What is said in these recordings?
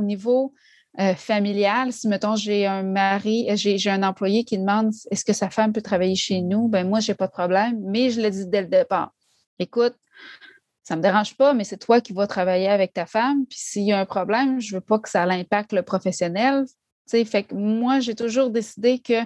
au niveau euh, familial, si mettons j'ai un mari, euh, j'ai un employé qui demande est-ce que sa femme peut travailler chez nous, ben moi, je n'ai pas de problème, mais je l'ai dit dès le départ. Écoute, ça me dérange pas, mais c'est toi qui vas travailler avec ta femme. Puis s'il y a un problème, je veux pas que ça l'impacte le professionnel. fait que moi, j'ai toujours décidé que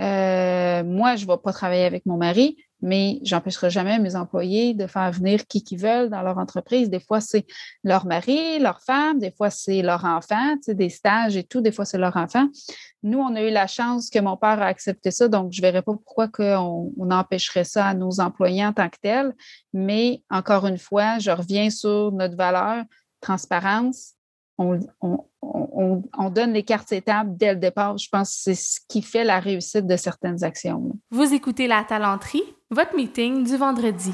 euh, moi, je vais pas travailler avec mon mari, mais j'empêcherai jamais mes employés de faire venir qui qu'ils veulent dans leur entreprise. Des fois, c'est leur mari, leur femme, des fois, c'est leur enfant, des stages et tout, des fois, c'est leur enfant. Nous, on a eu la chance que mon père a accepté ça, donc je ne verrais pas pourquoi on, on, empêcherait ça à nos employés en tant que tels. Mais encore une fois, je reviens sur notre valeur, transparence, on, donne les cartes étapes dès le départ. Je pense que c'est ce qui fait la réussite de certaines actions. Vous écoutez La Talenterie, votre meeting du vendredi.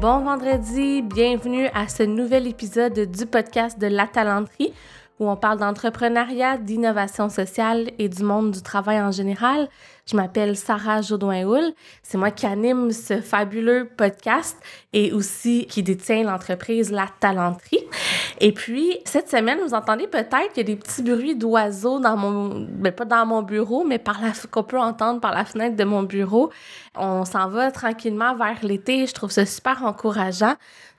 Bon vendredi, bienvenue à ce nouvel épisode du podcast de La Talenterie où on parle d'entrepreneuriat, d'innovation sociale et du monde du travail en général. Je m'appelle Sarah Jodoin-Houl. C'est moi qui anime ce fabuleux podcast et aussi qui détient l'entreprise La Talenterie. Et puis, cette semaine, vous entendez peut-être qu'il y a des petits bruits d'oiseaux dans mon... Ben, pas dans mon bureau, mais par la... qu'on peut entendre par la fenêtre de mon bureau. On s'en va tranquillement vers l'été. Je trouve ça super encourageant.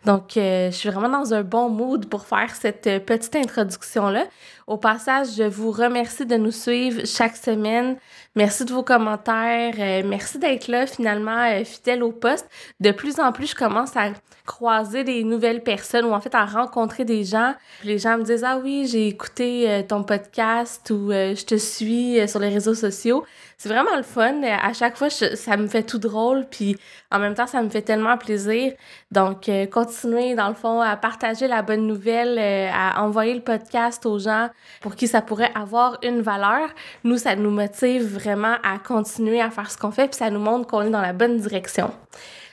Donc, euh, je suis vraiment dans un bon mood pour faire cette euh, petite introduction-là. Au passage, je vous remercie de nous suivre chaque semaine. Merci de vos commentaires. Euh, merci d'être là, finalement, fidèle au poste. De plus en plus, je commence à croiser des nouvelles personnes ou en fait à rencontrer des gens. Les gens me disent Ah oui, j'ai écouté ton podcast ou je te suis sur les réseaux sociaux. C'est vraiment le fun. À chaque fois, ça me fait tout drôle. Puis en même temps, ça me fait tellement plaisir. Donc, continuer, dans le fond, à partager la bonne nouvelle, euh, à envoyer le podcast aux gens pour qui ça pourrait avoir une valeur. Nous, ça nous motive vraiment à continuer à faire ce qu'on fait, puis ça nous montre qu'on est dans la bonne direction.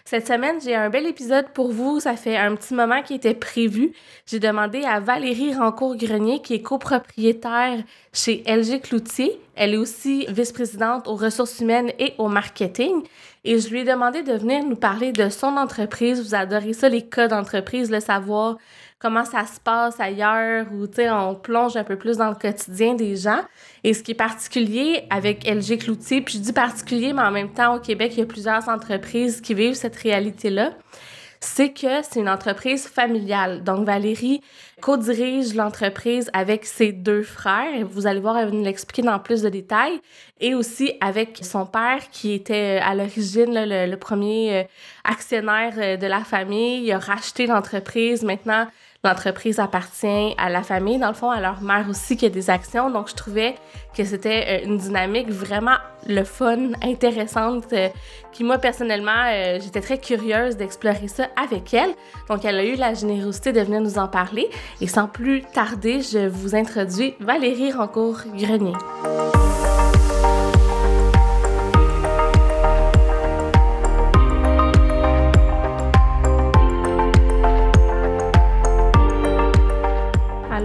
Cette semaine, j'ai un bel épisode pour vous. Ça fait un petit moment qui était prévu. J'ai demandé à Valérie Rancourt-Grenier, qui est copropriétaire chez LG Cloutier. Elle est aussi vice-présidente aux ressources humaines et au marketing. Et je lui ai demandé de venir nous parler de son entreprise. Vous adorez ça, les cas d'entreprise, le savoir comment ça se passe ailleurs ou, on plonge un peu plus dans le quotidien des gens. Et ce qui est particulier avec LG Cloutier, puis je dis particulier, mais en même temps, au Québec, il y a plusieurs entreprises qui vivent cette réalité-là c'est que c'est une entreprise familiale. Donc, Valérie co-dirige l'entreprise avec ses deux frères. Vous allez voir, elle va nous l'expliquer dans plus de détails. Et aussi avec son père qui était à l'origine le, le, premier euh, actionnaire euh, de la famille. Il a racheté l'entreprise. Maintenant, l'entreprise appartient à la famille, dans le fond, à leur mère aussi qui a des actions. Donc, je trouvais que c'était euh, une dynamique vraiment le fun, intéressante, euh, qui moi, personnellement, euh, j'étais très curieuse d'explorer ça avec elle. Donc, elle a eu la générosité de venir nous en parler. Et sans plus tarder, je vous introduis Valérie Rancourt-Grenier.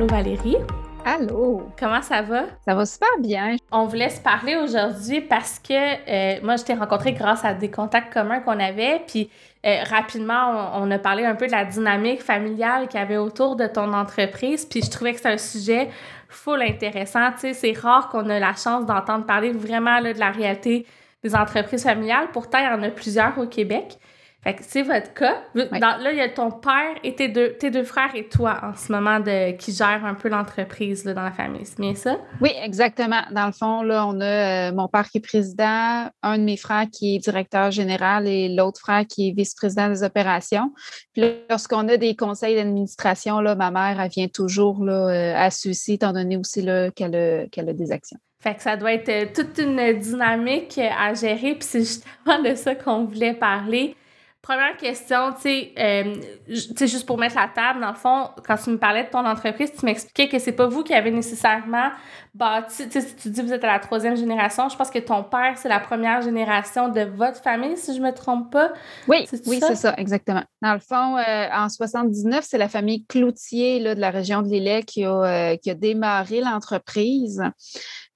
Allô Valérie. Allô. Comment ça va? Ça va super bien. On voulait se parler aujourd'hui parce que euh, moi, je t'ai rencontré grâce à des contacts communs qu'on avait. Puis euh, rapidement, on, a parlé un peu de la dynamique familiale qu'il y avait autour de ton entreprise. Puis je trouvais que c'est un sujet full intéressant. Tu sais, c'est rare qu'on ait la chance d'entendre parler vraiment là, de la réalité des entreprises familiales. Pourtant, il y en a plusieurs au Québec. Fait que c'est votre cas. là, il y a ton père et tes deux, tes deux frères et toi en ce moment de, qui gèrent un peu l'entreprise dans la famille. C'est bien ça? Oui, exactement. Dans le fond, là, on a euh, mon père qui est président, un de mes frères qui est directeur général et l'autre frère qui est vice-président des opérations. Puis lorsqu'on a des conseils d'administration, là, ma mère, elle vient toujours là, euh, à ceux-ci, étant donné aussi qu'elle a, a des actions. Fait que ça doit être euh, toute une dynamique à gérer, puis c'est justement de ça qu'on voulait parler. Première question, tu sais, euh, juste pour mettre la table, dans le fond, quand tu me parlais de ton entreprise, tu m'expliquais que c'est pas vous qui avez nécessairement bâti, tu sais, tu dis que vous êtes à la troisième génération, je pense que ton père, c'est la première génération de votre famille, si je me trompe pas. Oui, oui, c'est ça, exactement. Dans le fond, euh, en 79, c'est la famille Cloutier là, de la région de Lillet qui a, euh, qui a démarré l'entreprise.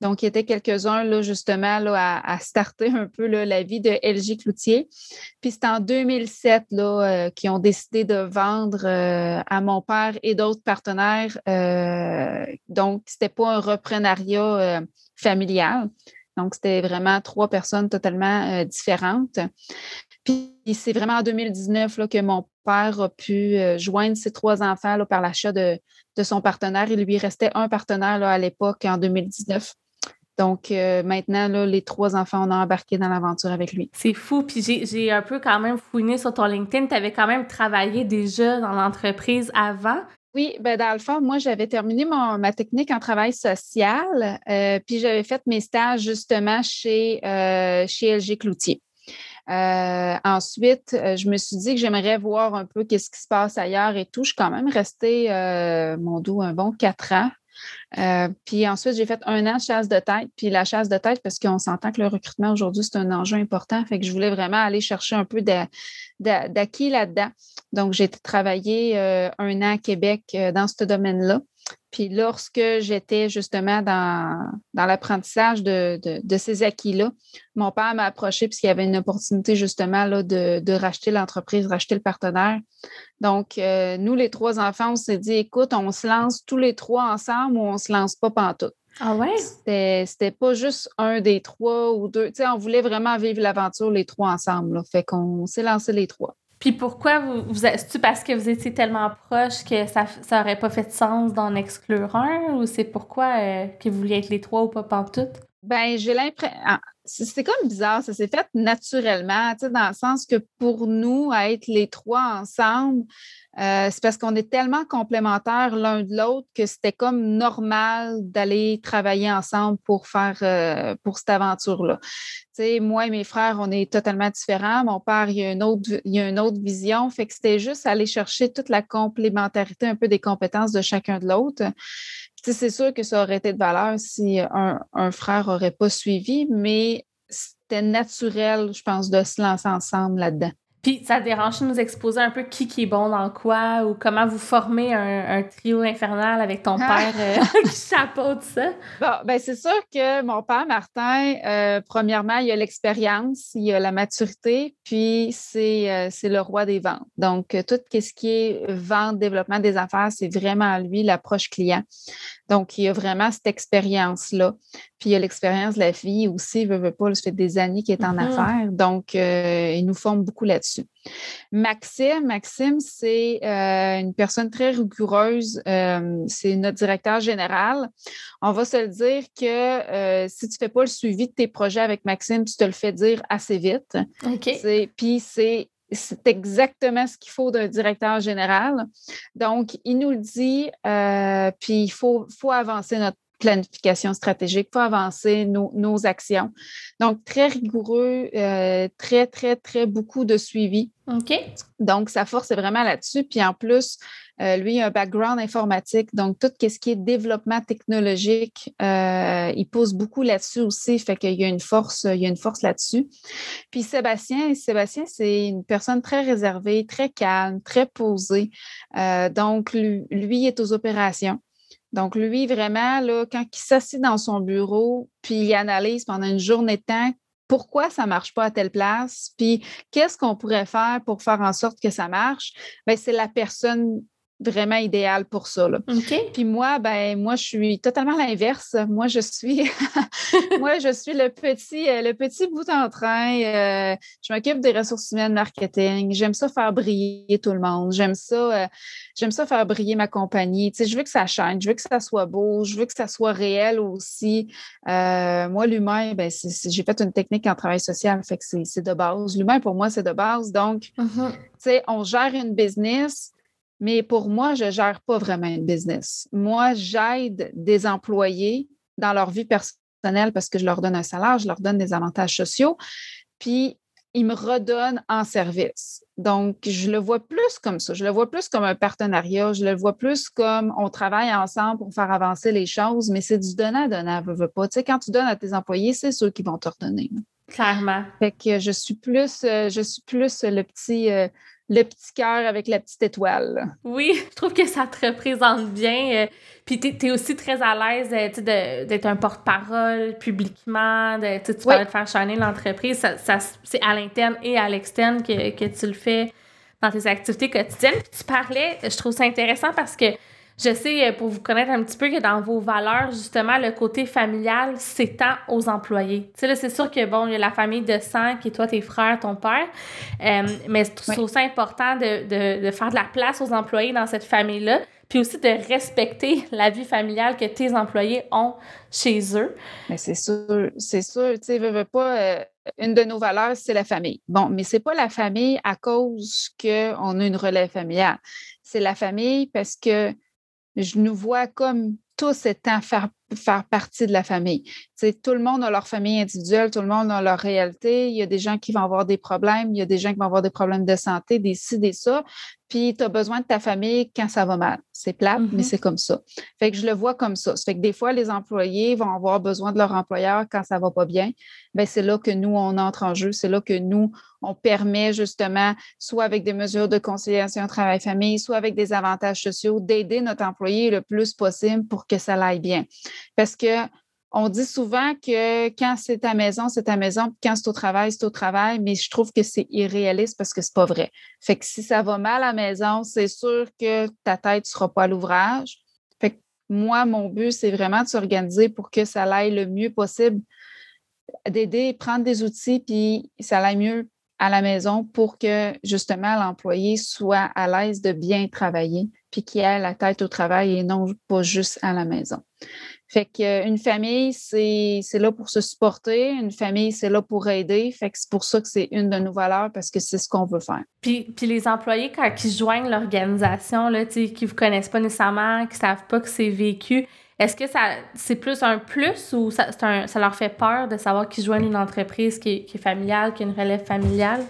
Donc, il y était quelques-uns, là, justement, là, à, à starter un peu là, la vie de LG Cloutier. Puis c'est en 2000 2007 là, qui ont décidé de vendre à mon père et d'autres partenaires. donc, ce n'était pas un reprenariat familial. Donc, c'était vraiment trois personnes totalement différentes. Puis, c'est vraiment en 2019 là, que mon père a pu joindre ses trois enfants par l'achat de, de, son partenaire. Il lui restait un partenaire là, à l'époque, en 2019. Donc euh, maintenant, là, les trois enfants, ont embarqué dans l'aventure avec lui. C'est fou. Puis j'ai un peu quand même fouiné sur ton LinkedIn. Tu avais quand même travaillé déjà dans l'entreprise avant. Oui, ben dans le fond, moi, j'avais terminé ma technique en travail social, euh, puis j'avais fait mes stages justement chez, euh, LG Cloutier. ensuite, je me suis dit que j'aimerais voir un peu qu'est-ce qui se passe ailleurs et tout. Je suis quand même restée, mon dos, un bon quatre ans euh, puis ensuite, j'ai fait un an de chasse de tête. Puis la chasse de tête, parce qu'on s'entend que le recrutement aujourd'hui, c'est un enjeu important. Fait que je voulais vraiment aller chercher un peu d'acquis là-dedans. Donc, j'ai travaillé euh, un an à Québec euh, dans ce domaine-là. Puis lorsque j'étais justement dans, dans l'apprentissage de, ces acquis-là, mon père m'a approché puisqu'il y avait une opportunité justement là, de, racheter l'entreprise, racheter le partenaire. Donc, euh, nous, les trois enfants, on s'est dit, écoute, on se lance tous les trois ensemble ou on ne se lance pas pantoute. Ah ouais? C'était pas juste un des trois ou deux. Tu sais, on voulait vraiment vivre l'aventure les trois ensemble. Là. Fait qu'on s'est lancé les trois. Puis pourquoi vous, vous c'est-tu parce que vous étiez tellement proches que ça n'aurait pas fait de sens d'en exclure un? Ou c'est pourquoi euh, que vous vouliez être les trois ou pas pantoute? Ben, j'ai l'impression. Ah, c'est comme bizarre, ça s'est fait naturellement, dans le sens que pour nous, être les trois ensemble, euh, c'est parce qu'on est tellement complémentaires l'un de l'autre que c'était comme normal d'aller travailler ensemble pour faire euh, pour cette aventure-là. Tu moi et mes frères, on est totalement différents. Mon père, il a une autre, il a une autre vision. Fait que c'était juste aller chercher toute la complémentarité un peu des compétences de chacun de l'autre. C'est sûr que ça aurait été de valeur si un frère n'aurait pas suivi, mais c'était naturel, je pense, de se lancer ensemble là-dedans. Puis ça dérange de nous exposer un peu qui, qui est bon dans quoi ou comment vous formez un, trio infernal avec ton ah! père euh, qui chapeaute ça? Bon, ben c'est sûr que mon père, Martin, euh, premièrement, il a l'expérience, il a la maturité, puis c'est, euh, c'est le roi des ventes. Donc, tout ce qui est vente, développement des affaires, c'est vraiment lui, l'approche client. Donc, il a vraiment cette expérience-là. Puis, il a l'expérience de la fille aussi, il veut, veut pas, ça fait des années qu'il est en mm-hmm. affaires. Donc, euh, il nous forme beaucoup là-dessus. Maxime, Maxime, c'est euh, une personne très rigoureuse. Euh, c'est notre directeur général. On va se le dire que si tu ne fais pas le suivi de tes projets avec Maxime, tu te le fais dire assez vite. OK. Puis, c'est c'est exactement ce qu'il faut d'un directeur général. Donc, il nous le dit, euh, puis il faut, faut avancer notre planification stratégique, faut avancer nos, actions. Donc, très rigoureux, euh, très, très, très beaucoup de suivi. OK. Donc, sa force est vraiment là-dessus. Puis en plus, euh, lui, il a un background informatique. Donc, tout ce qui est développement technologique, euh, il pose beaucoup là-dessus aussi. Fait qu'il y a une force, il y a une force là-dessus. Puis Sébastien, Sébastien, c'est une personne très réservée, très calme, très posée. donc, lui, lui est aux opérations. Donc, lui, vraiment, là, quand il s'assied dans son bureau, puis il analyse pendant une journée de temps pourquoi ça ne marche pas à telle place, puis qu'est-ce qu'on pourrait faire pour faire en sorte que ça marche, bien, c'est la personne vraiment idéal pour ça. Là. Puis moi, ben moi, je suis totalement l'inverse. Moi, je suis moi, je suis le petit, euh, le petit bout en train. Euh, je m'occupe des ressources humaines marketing. J'aime ça faire briller tout le monde. J'aime ça, euh, j'aime ça faire briller ma compagnie. Tu sais, je veux que ça change, je veux que ça soit beau, je veux que ça soit réel aussi. moi, l'humain, ben, j'ai fait une technique en travail social, fait que c'est de base. L'humain, pour moi, c'est de base. Donc, mm-hmm. tu sais, on gère une business mais pour moi, je ne gère pas vraiment une business. Moi, j'aide des employés dans leur vie personnelle parce que je leur donne un salaire, je leur donne des avantages sociaux, puis ils me redonnent en service. Donc, je le vois plus comme ça. Je le vois plus comme un partenariat. Je le vois plus comme on travaille ensemble pour faire avancer les choses, mais c'est du donnant-donnant, veux, pas. Tu sais, quand tu donnes à tes employés, c'est ceux qui vont te redonner. Clairement. Fait que je suis plus, euh, je suis plus le petit, euh, le petit cœur avec la petite étoile. Oui, je trouve que ça te représente bien. Euh, puis tu es, aussi très à l'aise euh, d'être un porte-parole publiquement, de, tu parlais de faire shiner l'entreprise. Ça, c'est à l'interne et à l'externe que, que tu le fais dans tes activités quotidiennes. Puis tu parlais, je trouve ça intéressant parce que je sais, euh, pour vous connaître un petit peu, que dans vos valeurs, justement, le côté familial s'étend aux employés. Tu sais, là, c'est sûr que, bon, il y a la famille de sang qui est toi, tes frères, ton père, euh, mais c'est aussi important de, de, de, faire de la place aux employés dans cette famille-là, puis aussi de respecter la vie familiale que tes employés ont chez eux. Mais c'est sûr, c'est sûr, tu sais, veux, pas... Euh, une de nos valeurs, c'est la famille. Bon, mais c'est pas la famille à cause qu'on a une relève familiale. C'est la famille parce que je nous vois comme tous étant faire, partie de la famille. tout le monde a leur famille individuelle, tout le monde a leur réalité. Il y a des gens qui vont avoir des problèmes, il y a des gens qui vont avoir des problèmes de santé, des ci, des ça. Puis tu as besoin de ta famille quand ça va mal. C'est plate, mais mm-hmm. c'est comme ça. Fait que je le vois comme ça. Ça fait que des fois, les employés vont avoir besoin de leur employeur quand ça va pas bien. Bien, c'est là que nous, on entre en jeu. C'est là que nous, on permet justement, soit avec des mesures de conciliation travail-famille, soit avec des avantages sociaux, d'aider notre employé le plus possible pour que ça aille bien. Parce que on dit souvent que quand c'est ta maison, c'est ta maison, puis quand c'est au travail, c'est au travail, mais je trouve que c'est irréaliste parce que c'est pas vrai. Fait que si ça va mal à la maison, c'est sûr que ta tête sera pas à l'ouvrage. Fait que moi, mon but, c'est vraiment de s'organiser pour que ça aille le mieux possible, d'aider, prendre des outils, puis ça aille mieux à la maison pour que justement l'employé soit à l'aise de bien travailler, puis qu'il ait la tête au travail et non pas juste à la maison. Fait qu'une famille, c'est là pour se supporter. Une famille, c'est là pour aider. Fait que c'est pour ça que c'est une de nos valeurs parce que c'est ce qu'on veut faire. Puis, puis les employés, quand ils joignent l'organisation, qui ne vous connaissent pas nécessairement, qui ne savent pas que c'est vécu, est-ce que ça c'est plus un plus ou ça, un, ça leur fait peur de savoir qu'ils joignent une entreprise qui est, qui est familiale, qui a une relève familiale?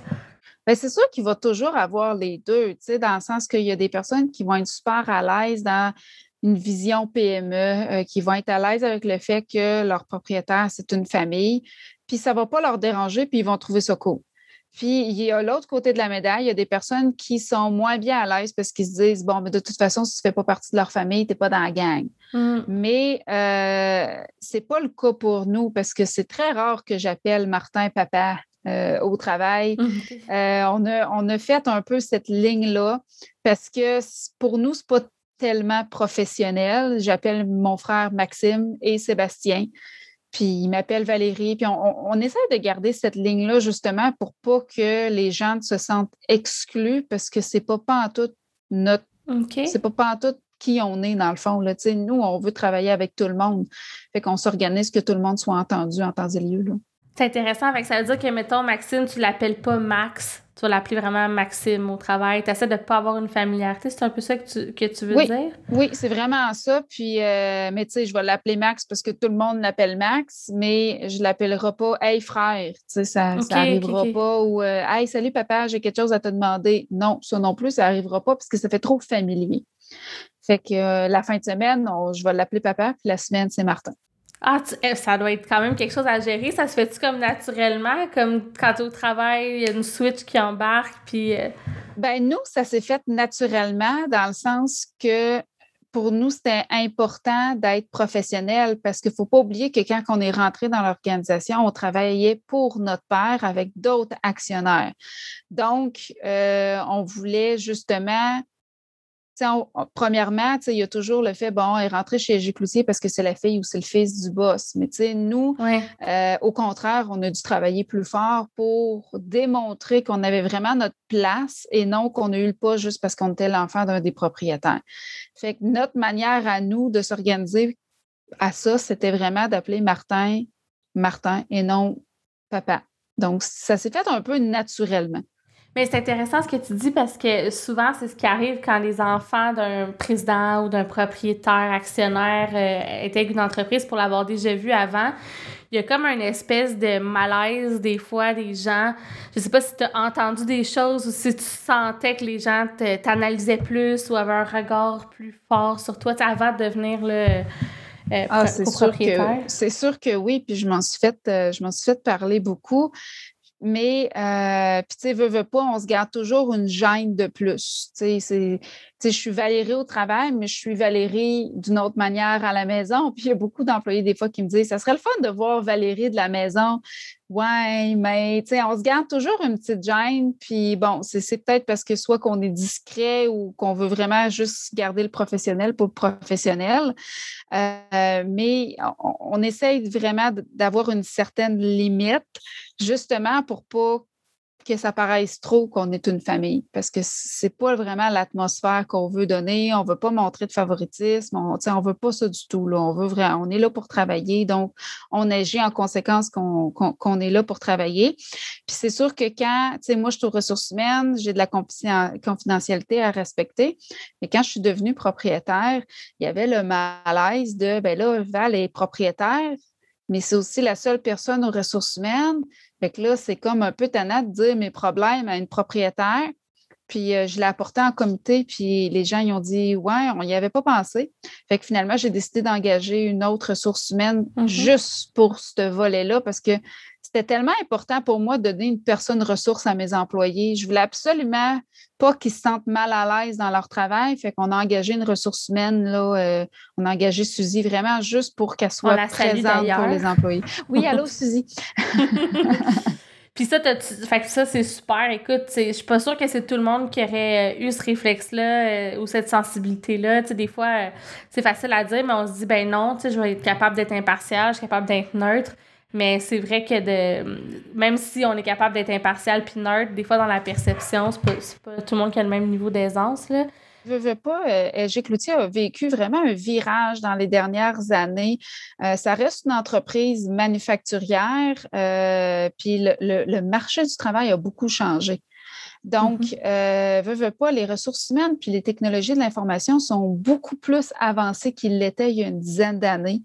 Bien, c'est sûr qu'il va toujours avoir les deux, dans le sens qu'il y a des personnes qui vont être super à l'aise dans une vision PME, euh, qui vont être à l'aise avec le fait que leur propriétaire, c'est une famille, puis ça ne va pas leur déranger, puis ils vont trouver ça cool. Puis, il y a l'autre côté de la médaille, il y a des personnes qui sont moins bien à l'aise parce qu'ils se disent, bon, mais de toute façon, si tu ne fais pas partie de leur famille, tu n'es pas dans la gang. Mm. Mais euh, ce n'est pas le cas pour nous parce que c'est très rare que j'appelle Martin papa euh, au travail. Mm. on, a, on a fait un peu cette ligne-là parce que pour nous, ce n'est pas tellement professionnel. J'appelle mon frère Maxime et Sébastien. Puis il m'appelle Valérie. Puis on, essaie de garder cette ligne-là justement pour pas que les gens se sentent exclus parce que c'est pas pas en tout notre. C'est pas pas en tout qui on est dans le fond. Là. nous, on veut travailler avec tout le monde. Fait qu'on s'organise que tout le monde soit entendu en temps et lieu. C'est intéressant. Avec ça veut dire que, mettons, Maxime, tu l'appelles pas Max, tu vas l'appeler vraiment Maxime au travail. Tu essaies de ne pas avoir une familiarité. C'est un peu ça que tu, que tu veux dire? Oui, c'est vraiment ça. Puis, euh, mais tu sais, je vais l'appeler Max parce que tout le monde l'appelle Max, mais je ne l'appellerai pas Hey frère. Tu sais, ça n'arrivera pas. Ou euh, Hey, salut papa, j'ai quelque chose à te demander. Non, ça non plus, ça n'arrivera pas parce que ça fait trop familier. Fait que euh, la fin de semaine, je vais l'appeler papa, puis la semaine, c'est Martin. Ah, eh, ça doit être quand même quelque chose à gérer. Ça se fait-tu comme naturellement, comme quand tu es au travail, il y a une switch qui embarque, puis... Euh? Ben nous, ça s'est fait naturellement dans le sens que pour nous, c'était important d'être professionnel parce qu'il ne faut pas oublier que quand on est rentré dans l'organisation, on travaillait pour notre père avec d'autres actionnaires. Donc, euh, on voulait justement premièrement, il y a toujours le fait, bon, elle est rentrée chez Cloutier parce que c'est la fille ou c'est le fils du boss. Mais nous, euh, au contraire, on a dû travailler plus fort pour démontrer qu'on avait vraiment notre place et non qu'on a eu le pas juste parce qu'on était l'enfant d'un des propriétaires. Fait que notre manière à nous de s'organiser à ça, c'était vraiment d'appeler Martin Martin et non papa. Donc, ça s'est fait un peu naturellement. Mais c'est intéressant ce que tu dis parce que souvent, c'est ce qui arrive quand les enfants d'un président ou d'un propriétaire actionnaire euh, intègrent une entreprise pour l'avoir déjà vu avant. Il y a comme une espèce de malaise des fois des gens. Je sais pas si tu as entendu des choses ou si tu sentais que les gens t'analysaient plus ou avaient un regard plus fort sur toi avant de devenir le. Euh, ah, c'est sûr que c'est sûr que oui, puis je m'en suis fait euh, je m'en suis fait parler beaucoup. Mais, euh, tu sais, veux, veux pas, on se garde toujours une gêne de plus. Tu sais, je suis Valérie au travail, mais je suis Valérie d'une autre manière à la maison. Puis, il y a beaucoup d'employés, des fois, qui me disent, ça serait le fun de voir Valérie de la maison. Ouais, mais, tu sais, on se garde toujours une petite gêne. Puis, bon, c'est peut-être parce que soit qu'on est discret ou qu'on veut vraiment juste garder le professionnel pour le professionnel. Euh, mais on, on essaye vraiment d'avoir une certaine limite justement pour pas que ça paraisse trop qu'on est une famille, parce que c'est pas vraiment l'atmosphère qu'on veut donner. On veut pas montrer de favoritisme. On, on veut pas ça du tout. Là. On veut vraiment, on est là pour travailler, donc on agit en conséquence qu'on est là pour travailler. Puis c'est sûr que quand, tu sais, moi, je suis aux ressources humaines, j'ai de la confidentialité à respecter. Mais quand je suis devenue propriétaire, il y avait le malaise de, ben là, Val est propriétaire, mais c'est aussi la seule personne aux ressources humaines. Fait que là, c'est comme un peu tannant de dire mes problèmes à une propriétaire. Puis euh, je l'ai apporté en comité, puis les gens ils ont dit Ouais, on n'y avait pas pensé. Fait que finalement, j'ai décidé d'engager une autre ressource humaine mm-hmm. juste pour ce volet-là parce que c'était tellement important pour moi de donner une personne ressource à mes employés. Je voulais absolument pas qu'ils se sentent mal à l'aise dans leur travail. Fait qu'on a engagé une ressource humaine, là, euh, on a engagé Suzy vraiment juste pour qu'elle soit présente pour les employés. Oui, allô, Suzy. Puis ça, fait que ça, c'est super. Écoute, je suis pas sûre que c'est tout le monde qui aurait euh, eu ce réflexe-là euh, ou cette sensibilité-là. Des fois, c'est facile à dire, mais on se dit, ben non, je vais être capable d'être impartial, je suis capable d'être neutre. Mais c'est vrai que de même si on est capable d'être impartial puis neutre, des fois dans la perception, c'est pas, pas tout le monde qui a le même niveau d'aisance. Là. Je veux pas, euh, Cloutier a vécu vraiment un virage dans les dernières années. Euh, ça reste une entreprise manufacturière, euh, puis le, le, marché du travail a beaucoup changé. Donc, mm pas, les ressources humaines puis les technologies de l'information sont beaucoup plus avancées qu'ils l'étaient il y a une dizaine d'années.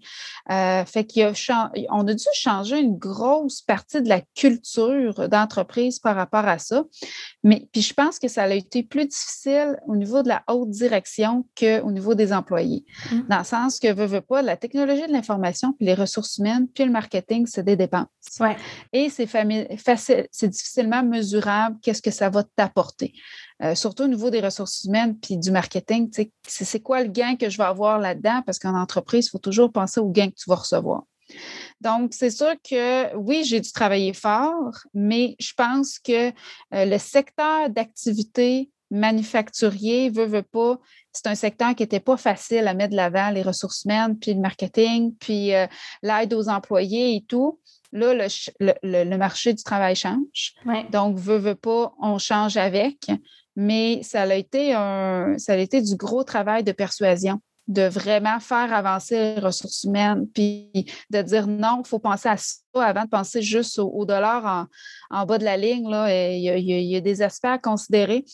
Euh, fait qu'on a, dû changer une grosse partie de la culture d'entreprise par rapport à ça. Mais puis je pense que ça a été plus difficile au niveau de la haute direction qu'au niveau des employés. Mmh. Dans le sens que veut, veut pas, la technologie de l'information puis les ressources humaines puis le marketing, c'est des dépenses. Ouais. Et c'est c'est difficilement mesurable qu'est-ce que ça va t'apporter. Euh, surtout au niveau des ressources humaines puis du marketing, c'est quoi le gain que je vais avoir là-dedans? Parce qu'en entreprise, il faut toujours penser au gain que tu vas recevoir. Donc, c'est sûr que oui, j'ai dû travailler fort, mais je pense que euh, le secteur d'activité manufacturier, veut, veut pas, c'est un secteur qui n'était pas facile à mettre de l'avant, les ressources humaines, puis le marketing, puis euh, l'aide aux employés et tout. Là, le, marché du travail change. Donc, veut, veut pas, on change avec. Mais ça a été un, ça a été du gros travail de persuasion de vraiment faire avancer les ressources humaines, puis de dire non, il faut penser à ça avant de penser juste au, dollar en, bas de la ligne. Là, il, y a, des aspects à considérer.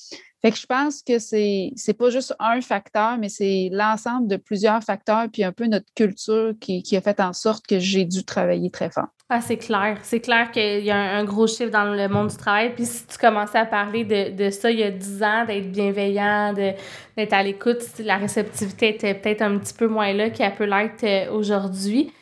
Fait que je pense que c'est n'est pas juste un facteur, mais c'est l'ensemble de plusieurs facteurs, puis un peu notre culture qui, qui a fait en sorte que j'ai dû travailler très fort. Ah, c'est clair. C'est clair qu'il y a un, gros chiffre dans le monde du travail. Puis si tu commençais à parler de, de ça il y a 10 ans, d'être bienveillant, d'être à l'écoute, la réceptivité était peut-être un petit peu moins là qu'elle peut l'être euh, aujourd'hui.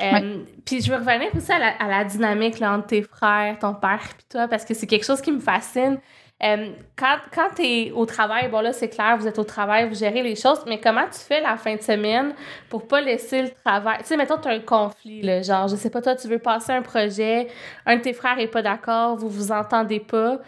Euh, puis je veux revenir aussi à la, à la dynamique là, entre tes frères, ton père et toi, parce que c'est quelque chose qui me fascine. Euh, quand quand tu es au travail, bon là, c'est clair, vous êtes au travail, vous gérez les choses, mais comment tu fais la fin de semaine pour pas laisser le travail? Tu sais, mettons, tu as un conflit, là, genre, je sais pas, toi, tu veux passer un projet, un de tes frères est pas d'accord, vous vous entendez pas.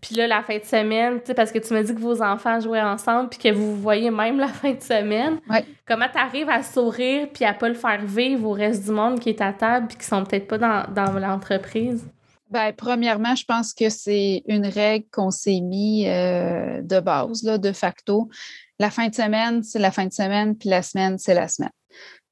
Puis là, la fin de semaine, tu sais, parce que tu me dis que vos enfants jouaient ensemble puis que vous vous voyez même la fin de semaine. Comment tu arrives à sourire puis à pas le faire vivre au reste du monde qui est à table puis qui sont peut-être pas dans, dans l'entreprise? Bien, premièrement, je pense que c'est une règle qu'on s'est mis euh, de base, là, de facto. La fin de semaine, c'est la fin de semaine, puis la semaine, c'est la semaine.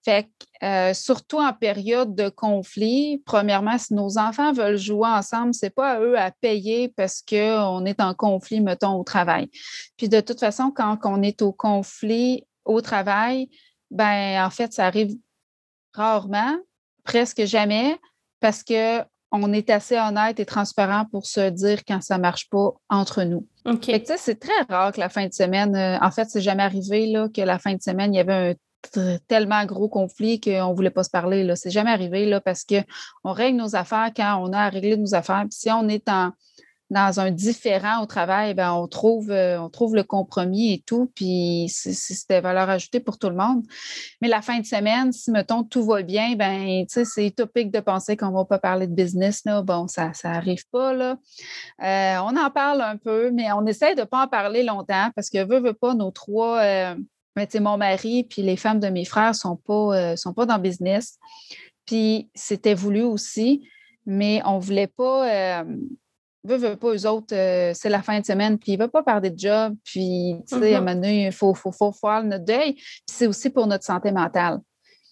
Fait que, euh, surtout en période de conflit, premièrement, si nos enfants veulent jouer ensemble, c'est pas à eux à payer parce qu'on est en conflit, mettons, au travail. Puis de toute façon, quand on est au conflit au travail, ben en fait, ça arrive rarement, presque jamais, parce que on est assez honnête et transparent pour se dire quand ça ne marche pas entre nous. OK. c'est très rare que la fin de semaine, euh, en fait, c'est jamais arrivé là, que la fin de semaine, il y avait un tellement gros conflit qu'on ne voulait pas se parler. Là. C'est jamais arrivé là, parce qu'on règle nos affaires quand on a à régler nos affaires. Puis si on est en, dans un différent au travail, ben on, trouve, euh, on trouve le compromis et tout, puis c'était valeur ajoutée pour tout le monde. Mais la fin de semaine, si, mettons, tout va bien, ben c'est utopique de penser qu'on ne va pas parler de business. Là. Bon, ça n'arrive pas. Là. Euh, on en parle un peu, mais on essaie de ne pas en parler longtemps parce que, veut, veut pas, nos trois, euh, ben, mon mari puis les femmes de mes frères sont, pas, sont pas dans le business. Puis c'était voulu aussi, mais on voulait pas veux pas, eux autres, euh, c'est la fin de semaine, puis ils ne veulent pas parler de job, puis, tu sais, à un mm-hmm. moment donné, il faut, faut, faut, faire notre deuil. Puis c'est aussi pour notre santé mentale.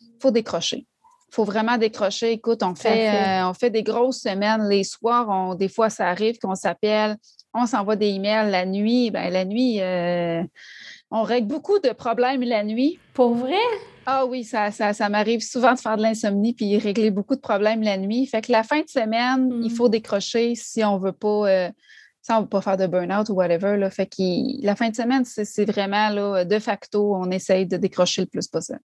Il faut décrocher. Il faut vraiment décrocher. Écoute, on fait, euh, on fait des grosses semaines. Les soirs, on, des fois, ça arrive qu'on s'appelle, on s'envoie des emails la nuit. Ben, la nuit, euh, on règle beaucoup de problèmes la nuit. Pour vrai? Ah oui, ça, ça, m'arrive souvent de faire de l'insomnie puis régler beaucoup de problèmes la nuit. Fait que la fin de semaine, il mmh. faut décrocher si on veut pas. Euh, on veut pas faire de burn-out ou whatever. Là. Fait que la fin de semaine, c'est vraiment là, de facto, on essaye de décrocher le plus possible.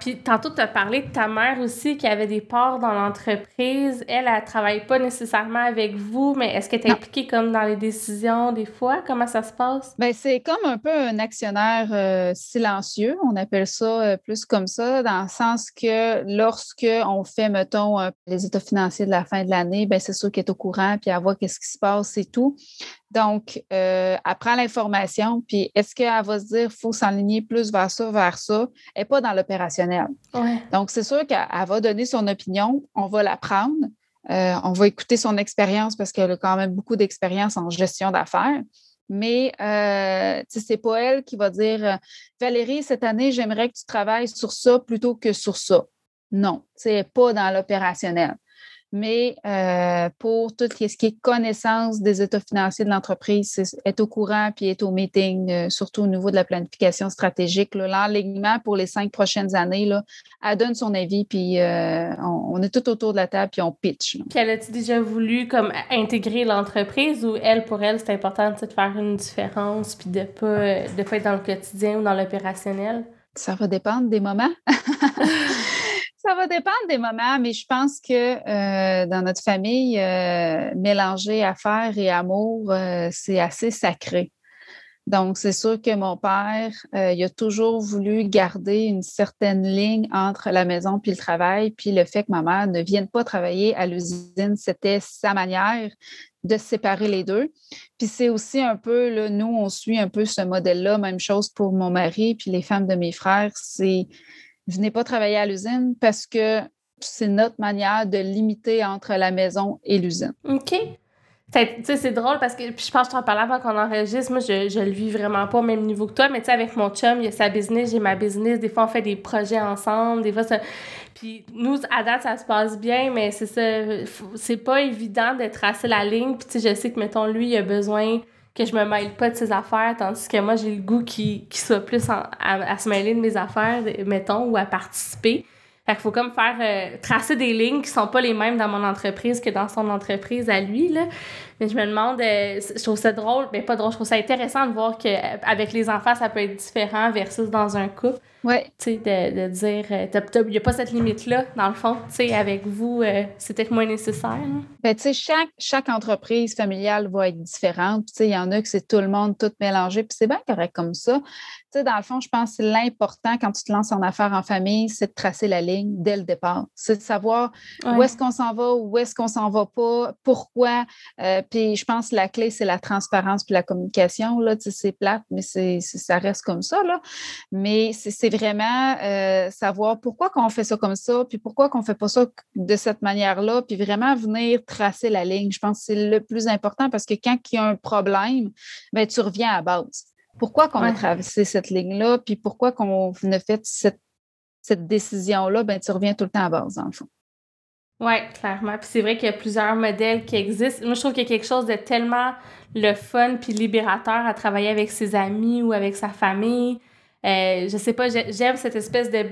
Puis tantôt, tu as parlé de ta mère aussi qui avait des parts dans l'entreprise. Elle, elle ne travaille pas nécessairement avec vous, mais est-ce qu'elle est impliquée comme dans les décisions des fois? Comment ça se passe? Bien, c'est comme un peu un actionnaire euh, silencieux. On appelle ça euh, plus comme ça, dans le sens que lorsque on fait, mettons, les états financiers de la fin de l'année, bien, c'est sûr qu'elle est au courant, puis elle voit qu'est-ce qui se passe et tout. Donc, euh, elle prend l'information, puis est-ce qu'elle va se dire qu'il faut s'enligner plus vers ça, vers ça? Elle n'est pas dans l'opérationnel. Donc, c'est sûr qu'elle va donner son opinion, on va la prendre, euh, on va écouter son expérience parce qu'elle a quand même beaucoup d'expérience en gestion d'affaires. Mais euh, ce n'est pas elle qui va dire Valérie, cette année, j'aimerais que tu travailles sur ça plutôt que sur ça. Non, c'est pas dans l'opérationnel mais euh, pour tout ce qui est connaissance des états financiers de l'entreprise, est au courant puis est au meeting, euh, surtout au niveau de la planification stratégique. L'enlignement pour les cinq prochaines années, là, elle donne son avis, puis euh, on, est tout autour de la table, puis on pitch. Puis elle a-t-il déjà voulu comme intégrer l'entreprise ou elle, pour elle, c'est important de faire une différence puis de ne pas, de pas être dans le quotidien ou dans l'opérationnel? Ça va dépendre des moments. Ça va dépendre des moments, mais je pense que euh, dans notre famille, euh, mélanger affaires et amour, euh, c'est assez sacré. Donc, c'est sûr que mon père, il a toujours voulu garder une certaine ligne entre la maison puis le travail, puis le fait que ma mère ne vienne pas travailler à l'usine, c'était sa manière de séparer les deux. Puis c'est aussi un peu, nous, on suit un peu ce modèle-là, même chose pour mon mari, puis les femmes de mes frères, c'est venez pas travailler à l'usine parce que c'est notre manière de limiter entre la maison et l'usine. OK. C'est drôle parce que je pense que je t'en parlais avant qu'on enregistre. Moi, je, je le vis vraiment pas au même niveau que toi, mais tu sais, avec mon chum, il a sa business, j'ai ma business. Des fois, on fait des projets ensemble. Des fois, ça. Puis nous, à date, ça se passe bien, mais c'est ça. C'est pas évident de tracer la ligne. Puis tu sais, je sais que, mettons, lui, il a besoin que je me mêle pas de ses affaires, tandis que moi, j'ai le goût qu'il soit plus à, se mêler de mes affaires, mettons, ou à participer. Fait qu'il faut comme faire euh, tracer des lignes qui sont pas les mêmes dans mon entreprise que dans son entreprise à lui. Là. Mais je me demande, euh, je trouve ça drôle, mais pas drôle, je trouve ça intéressant de voir qu'avec les enfants, ça peut être différent versus dans un couple. Oui. Tu sais, de, de, dire, euh, il n'y a pas cette limite-là, dans le fond. Tu sais, avec vous, euh, c'est peut-être moins nécessaire. Ben, tu sais, chaque, chaque entreprise familiale va être différente. Tu sais, il y en a que c'est tout le monde, tout mélangé, puis c'est bien correct comme ça. Tu sais, dans le fond, je pense que l'important quand tu te lances en affaires en famille, c'est de tracer la ligne dès le départ. C'est de savoir où est-ce qu'on s'en va, où est-ce qu'on s'en va pas, pourquoi. Euh, puis je pense que la clé, c'est la transparence puis la communication. Là, tu sais, c'est plate, mais c'est, ça reste comme ça. Là. Mais c'est vraiment euh, savoir pourquoi qu'on fait ça comme ça, puis pourquoi qu'on ne fait pas ça de cette manière-là, puis vraiment venir tracer la ligne. Je pense que c'est le plus important parce que quand il y a un problème, ben, tu reviens à base. Pourquoi qu'on a traversé cette ligne-là, puis pourquoi qu'on a fait cette, cette décision-là, ben, tu reviens tout le temps à base, dans le fond. Oui, clairement. Puis c'est vrai qu'il y a plusieurs modèles qui existent. Moi, je trouve qu'il y a quelque chose de tellement le fun puis libérateur à travailler avec ses amis ou avec sa famille. Euh, je sais pas, j'aime cette espèce de,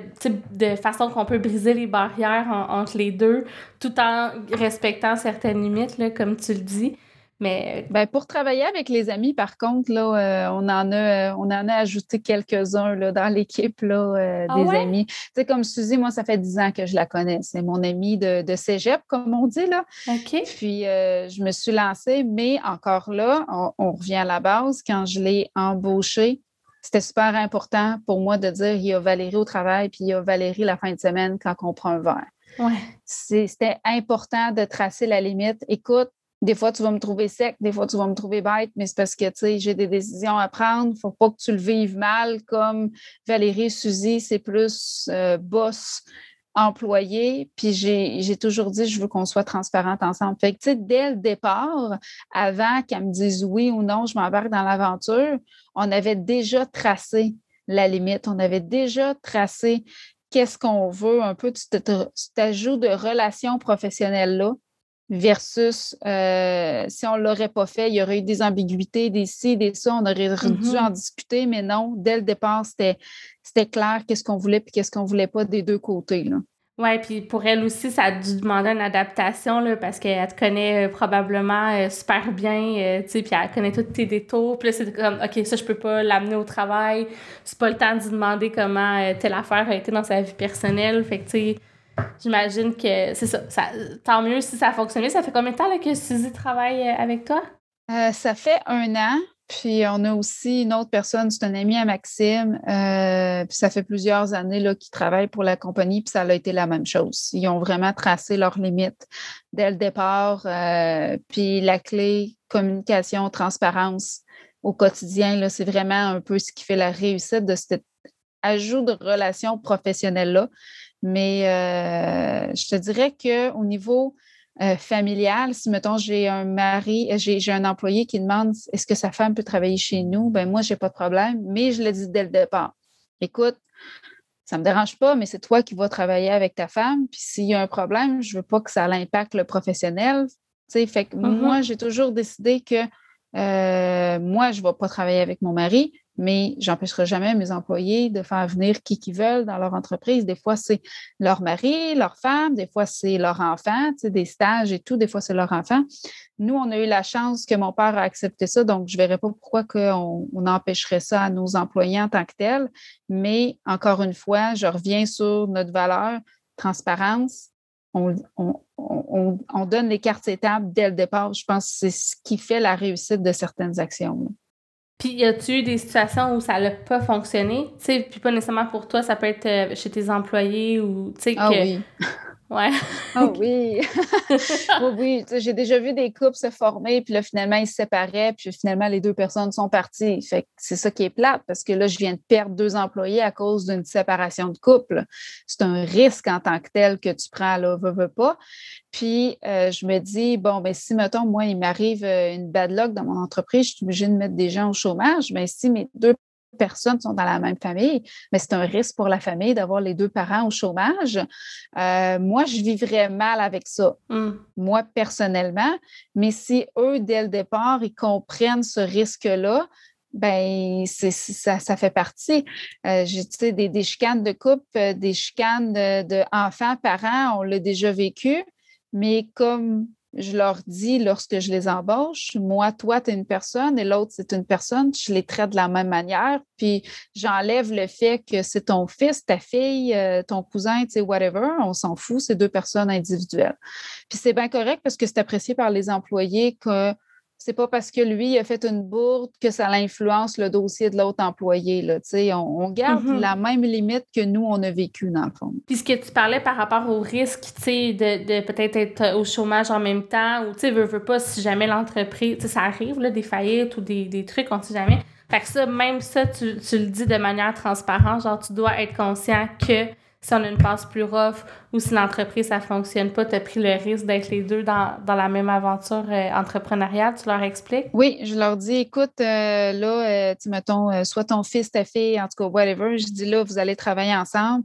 de façon qu'on peut briser les barrières entre les deux tout en respectant certaines limites, là, comme tu le dis. Mais ben, pour travailler avec les amis, par contre, là, on, en a, on en a ajouté quelques-uns dans l'équipe ah des amis. Tu comme Suzy, moi, ça fait dix ans que je la connais. C'est mon amie de, de cégep, comme on dit. Là. Puis, je me suis lancée, mais encore là, on, on revient à la base. Quand je l'ai embauchée, c'était super important pour moi de dire il y a Valérie au travail, puis il y a Valérie la fin de semaine quand on prend un verre. Ouais. C'était important de tracer la limite. Écoute, des fois, tu vas me trouver sec, des fois, tu vas me trouver bête, mais c'est parce que, tu sais, j'ai des décisions à prendre. Il ne faut pas que tu le vives mal comme Valérie Suzy, c'est plus euh, boss employé, puis j'ai toujours dit, je veux qu'on soit transparente ensemble. Fait que, tu sais, dès le départ, avant qu'elle me dise oui ou non, je m'embarque dans l'aventure, on avait déjà tracé la limite, on avait déjà tracé qu'est-ce qu'on veut, un peu cet ajout de relation professionnelle-là versus euh, si on ne l'aurait pas fait, il y aurait eu des ambiguïtés, des ci, des ça, on aurait dû mm-hmm. en discuter, mais non, dès le départ, c'était clair qu'est-ce qu'on voulait et qu'est-ce qu'on ne voulait pas des deux côtés. Là. Oui, puis pour elle aussi, ça a dû demander une adaptation, là, parce qu'elle te connaît euh, probablement euh, super bien, tu sais, puis elle connaît tous tes détours. Puis là, c'est comme, OK, ça, je peux pas l'amener au travail. C'est pas le temps de lui demander comment telle affaire a été dans sa vie personnelle. Fait que, tu sais, J'imagine que c'est ça, Tant mieux si ça a fonctionné. Ça fait combien de temps que Suzy travaille euh, avec toi? Euh, ça fait un an. Puis on a aussi une autre personne, c'est un ami à Maxime. Euh, puis ça fait plusieurs années qu'il travaille pour la compagnie, puis ça a été la même chose. Ils ont vraiment tracé leurs limites dès le départ. puis la clé, communication, transparence au quotidien, c'est vraiment un peu ce qui fait la réussite de cet ajout de relations professionnelles-là. Mais euh, je te dirais qu'au niveau euh, familial, si, mettons, j'ai un mari, euh, j'ai un employé qui demande est-ce que sa femme peut travailler chez nous, ben moi, je n'ai pas de problème, mais je le dis dès le départ. Écoute, ça ne me dérange pas, mais c'est toi qui vas travailler avec ta femme. Puis s'il y a un problème, je ne veux pas que ça l'impacte le professionnel. Tu sais, fait que mm-hmm. moi, j'ai toujours décidé que moi, je ne vais pas travailler avec mon mari, mais j'empêcherai jamais mes employés de faire venir qui qu'ils veulent dans leur entreprise. Des fois, c'est leur mari, leur femme, des fois, c'est leur enfant, des stages et tout, des fois, c'est leur enfant. Nous, on a eu la chance que mon père a accepté ça, donc je ne verrais pas pourquoi on, on, empêcherait ça à nos employés en tant que tels. Mais encore une fois, je reviens sur notre valeur, transparence. On, on donne les cartes étapes dès le départ. Je pense que c'est ce qui fait la réussite de certaines actions. Puis, y a-tu eu des situations où ça n'a pas fonctionné? Tu sais, puis pas nécessairement pour toi, ça peut être euh, chez tes employés ou, tu sais, ah, oui. Ouais. oh oui. oui, oui. J'ai déjà vu des couples se former, puis là, finalement, ils se séparaient, puis finalement, les deux personnes sont parties. Fait que c'est ça qui est plate, parce que là, je viens de perdre deux employés à cause d'une séparation de couple. C'est un risque en tant que tel que tu prends, là, veux, veux pas. Puis, euh, je me dis, bon, ben si, mettons, moi, il m'arrive euh, une bad luck dans mon entreprise, je suis obligée de mettre des gens au chômage, mais si mes deux personnes sont dans la même famille, mais c'est un risque pour la famille d'avoir les deux parents au chômage. Euh, moi, je vivrais mal avec ça, mm. moi personnellement. Mais si eux, dès le départ, ils comprennent ce risque-là, ben ça, ça fait partie. Euh, j'ai des, des chicanes de couple, euh, des chicanes d'enfants, de parents, on l'a déjà vécu. Mais comme je leur dis lorsque je les embauche, moi, toi, tu es une personne et l'autre, c'est une personne, je les traite de la même manière, puis j'enlève le fait que c'est ton fils, ta fille, euh, ton cousin, tu sais, whatever, on s'en fout, c'est deux personnes individuelles. Puis c'est bien correct parce que c'est apprécié par les employés que c'est pas parce que lui a fait une bourde que ça influence le dossier de l'autre employé. Là, on, on garde mm-hmm. la même limite que nous, on a vécu dans le fond. Puis ce que tu parlais par rapport au risque de, de peut-être être au chômage en même temps ou tu sais, veux, veux pas si jamais l'entreprise, ça arrive, là, des faillites ou des, des trucs, on sait jamais. Fait que ça, même ça, tu, tu le dis de manière transparente, genre tu dois être conscient que si on a une passe plus rough ou si l'entreprise, ça fonctionne pas, tu as pris le risque d'être les deux dans, la même aventure euh, entrepreneuriale. Tu leur expliques? Oui, je leur dis, écoute, euh, là, euh, tu mettons, soit ton fils, ta fille, en tout cas, whatever, je dis là, vous allez travailler ensemble.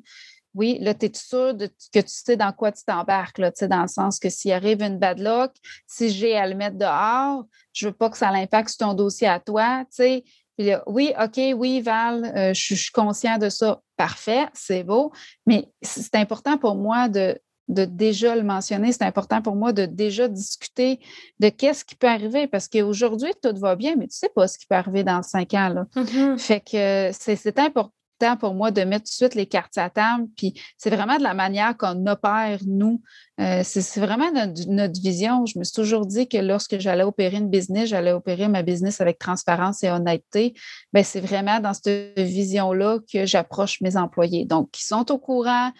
Oui, là, tu es sûr de, que tu sais dans quoi tu t'embarques, là, dans le sens que s'il arrive une bad luck, si j'ai à le mettre dehors, je veux pas que ça l'impacte sur ton dossier à toi, tu sais oui, OK, oui, Val, euh, je, suis conscient de ça. Parfait, c'est beau. Mais c'est important pour moi de, de déjà le mentionner. C'est important pour moi de déjà discuter de qu'est-ce qui peut arriver parce qu'aujourd'hui, tout va bien, mais tu ne sais pas ce qui peut arriver dans cinq ans. Là. Mm-hmm. Fait que c'est important pour moi de mettre tout de suite les cartes à table. Puis c'est vraiment de la manière qu'on opère, nous. Euh, c'est vraiment notre, vision. Je me suis toujours dit que lorsque j'allais opérer une business, j'allais opérer ma business avec transparence et honnêteté. Bien, c'est vraiment dans cette vision-là que j'approche mes employés. Donc, ils sont au courant,